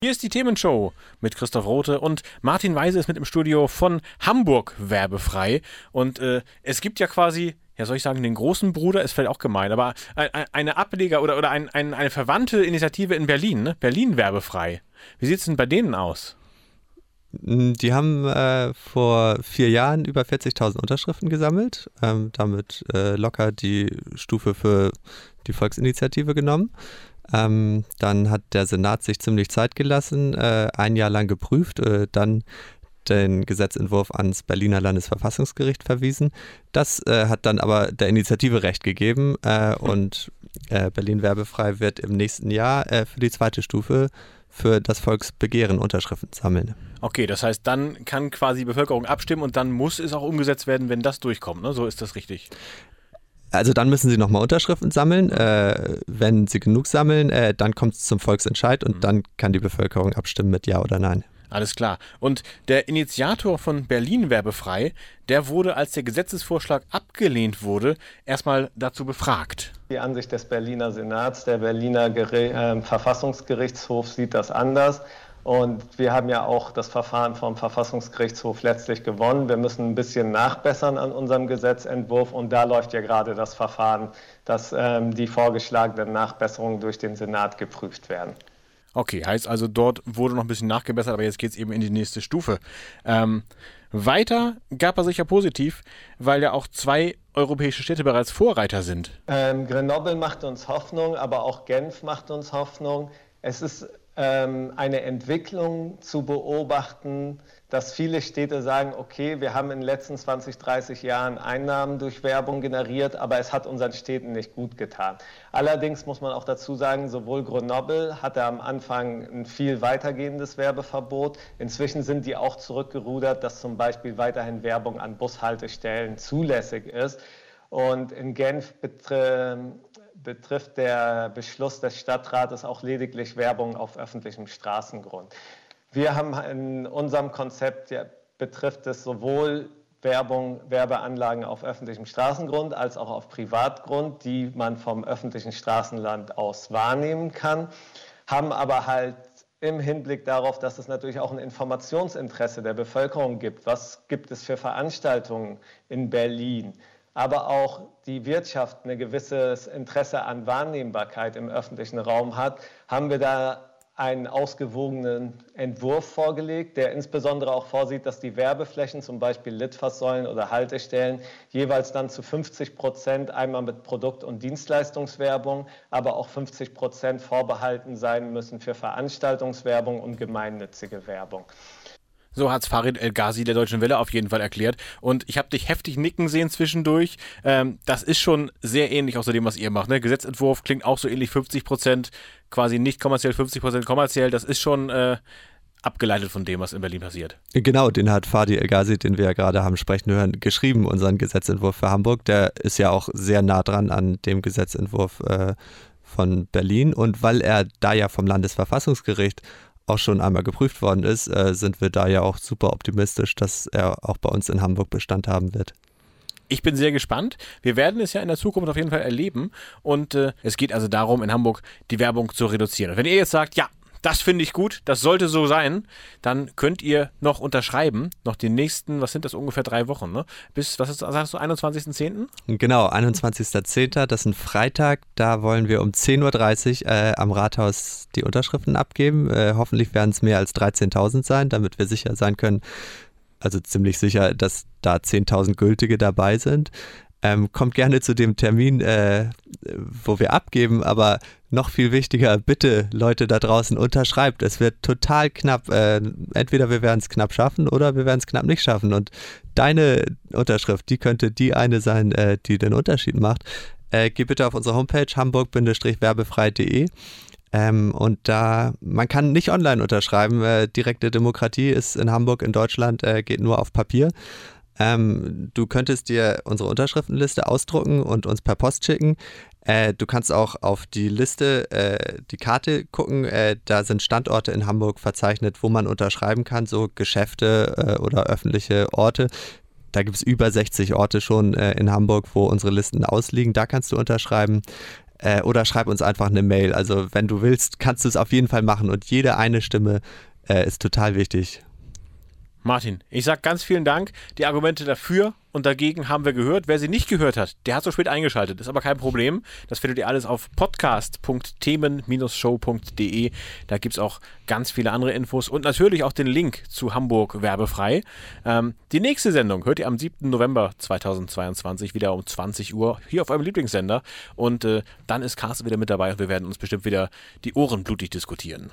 Hier ist die Themenshow mit Christoph Rote und Martin Weise ist mit im Studio von Hamburg werbefrei. Und äh, es gibt ja quasi, ja soll ich sagen, den großen Bruder, ist vielleicht auch gemein, aber eine Ableger oder, oder ein, ein, eine verwandte Initiative in Berlin, ne? Berlin werbefrei. Wie sieht es denn bei denen aus? Mm, die haben äh, vor vier Jahren über 40.000 Unterschriften gesammelt, ähm, damit äh, locker die Stufe für die Volksinitiative genommen. Ähm, dann hat der Senat sich ziemlich Zeit gelassen, äh, ein Jahr lang geprüft, äh, dann den Gesetzentwurf ans Berliner Landesverfassungsgericht verwiesen. Das äh, hat dann aber der Initiative Recht gegeben äh, und äh, Berlin werbefrei wird im nächsten Jahr äh, für die zweite Stufe für das Volksbegehren Unterschriften sammeln. Okay, das heißt, dann kann quasi die Bevölkerung abstimmen und dann muss es auch umgesetzt werden, wenn das durchkommt. Ne? So ist das richtig. Also dann müssen sie nochmal Unterschriften sammeln. Äh, wenn sie genug sammeln, äh, dann kommt es zum Volksentscheid und mhm. dann kann die Bevölkerung abstimmen mit Ja oder Nein. Alles klar. Und der Initiator von Berlin werbefrei, der wurde, als der Gesetzesvorschlag abgelehnt wurde, erstmal dazu befragt. Die Ansicht des Berliner Senats, der Berliner Geri äh, Verfassungsgerichtshof sieht das anders. Und wir haben ja auch das Verfahren vom Verfassungsgerichtshof letztlich gewonnen. Wir müssen ein bisschen nachbessern an unserem Gesetzentwurf und da läuft ja gerade das Verfahren, dass ähm, die vorgeschlagenen Nachbesserungen durch den Senat geprüft werden. Okay, heißt also, dort wurde noch ein bisschen nachgebessert, aber jetzt geht es eben in die nächste Stufe. Ähm, weiter gab er sich ja positiv, weil ja auch zwei europäische Städte bereits Vorreiter sind. Ähm, Grenoble macht uns Hoffnung, aber auch Genf macht uns Hoffnung. Es ist eine Entwicklung zu beobachten, dass viele Städte sagen, okay, wir haben in den letzten 20, 30 Jahren Einnahmen durch Werbung generiert, aber es hat unseren Städten nicht gut getan. Allerdings muss man auch dazu sagen, sowohl Grenoble hatte am Anfang ein viel weitergehendes Werbeverbot. Inzwischen sind die auch zurückgerudert, dass zum Beispiel weiterhin Werbung an Bushaltestellen zulässig ist. Und in Genf betrifft der Beschluss des Stadtrates auch lediglich Werbung auf öffentlichem Straßengrund. Wir haben in unserem Konzept, ja, betrifft es sowohl Werbung, Werbeanlagen auf öffentlichem Straßengrund als auch auf Privatgrund, die man vom öffentlichen Straßenland aus wahrnehmen kann, haben aber halt im Hinblick darauf, dass es natürlich auch ein Informationsinteresse der Bevölkerung gibt. Was gibt es für Veranstaltungen in Berlin? Aber auch die Wirtschaft ein gewisses Interesse an Wahrnehmbarkeit im öffentlichen Raum hat, haben wir da einen ausgewogenen Entwurf vorgelegt, der insbesondere auch vorsieht, dass die Werbeflächen, zum Beispiel Litfaßsäulen oder Haltestellen, jeweils dann zu 50 Prozent einmal mit Produkt- und Dienstleistungswerbung, aber auch 50 Prozent vorbehalten sein müssen für Veranstaltungswerbung und gemeinnützige Werbung. So hat es Farid El Ghazi der Deutschen Welle auf jeden Fall erklärt. Und ich habe dich heftig nicken sehen zwischendurch. Ähm, das ist schon sehr ähnlich außer dem, was ihr macht. Ne? Gesetzentwurf klingt auch so ähnlich 50 Prozent, quasi nicht kommerziell, 50 Prozent kommerziell. Das ist schon äh, abgeleitet von dem, was in Berlin passiert. Genau, den hat Fadi El Ghazi, den wir ja gerade haben sprechen hören, geschrieben, unseren Gesetzentwurf für Hamburg. Der ist ja auch sehr nah dran an dem Gesetzentwurf äh, von Berlin. Und weil er da ja vom Landesverfassungsgericht auch schon einmal geprüft worden ist, äh, sind wir da ja auch super optimistisch, dass er auch bei uns in Hamburg Bestand haben wird. Ich bin sehr gespannt. Wir werden es ja in der Zukunft auf jeden Fall erleben. Und äh, es geht also darum, in Hamburg die Werbung zu reduzieren. Und wenn ihr jetzt sagt, ja, das finde ich gut, das sollte so sein, dann könnt ihr noch unterschreiben, noch die nächsten, was sind das, ungefähr drei Wochen, ne? Bis, was ist, sagst du, 21.10.? Genau, 21.10., das ist ein Freitag, da wollen wir um 10.30 Uhr äh, am Rathaus die Unterschriften abgeben. Äh, hoffentlich werden es mehr als 13.000 sein, damit wir sicher sein können, also ziemlich sicher, dass da 10.000 gültige dabei sind. Ähm, kommt gerne zu dem Termin, äh, wo wir abgeben, aber noch viel wichtiger, bitte Leute da draußen unterschreibt. Es wird total knapp. Äh, entweder wir werden es knapp schaffen oder wir werden es knapp nicht schaffen. Und deine Unterschrift, die könnte die eine sein, äh, die den Unterschied macht. Äh, geh bitte auf unsere Homepage hamburg-werbefrei.de. Ähm, und da, man kann nicht online unterschreiben. Äh, direkte Demokratie ist in Hamburg, in Deutschland, äh, geht nur auf Papier. Ähm, du könntest dir unsere Unterschriftenliste ausdrucken und uns per Post schicken. Äh, du kannst auch auf die Liste, äh, die Karte gucken. Äh, da sind Standorte in Hamburg verzeichnet, wo man unterschreiben kann, so Geschäfte äh, oder öffentliche Orte. Da gibt es über 60 Orte schon äh, in Hamburg, wo unsere Listen ausliegen. Da kannst du unterschreiben. Äh, oder schreib uns einfach eine Mail. Also wenn du willst, kannst du es auf jeden Fall machen und jede eine Stimme äh, ist total wichtig. Martin, ich sage ganz vielen Dank. Die Argumente dafür und dagegen haben wir gehört. Wer sie nicht gehört hat, der hat so spät eingeschaltet. Ist aber kein Problem. Das findet ihr alles auf podcast.themen-show.de. Da gibt es auch ganz viele andere Infos und natürlich auch den Link zu Hamburg werbefrei. Ähm, die nächste Sendung hört ihr am 7. November 2022 wieder um 20 Uhr hier auf eurem Lieblingssender. Und äh, dann ist Carsten wieder mit dabei und wir werden uns bestimmt wieder die Ohren blutig diskutieren.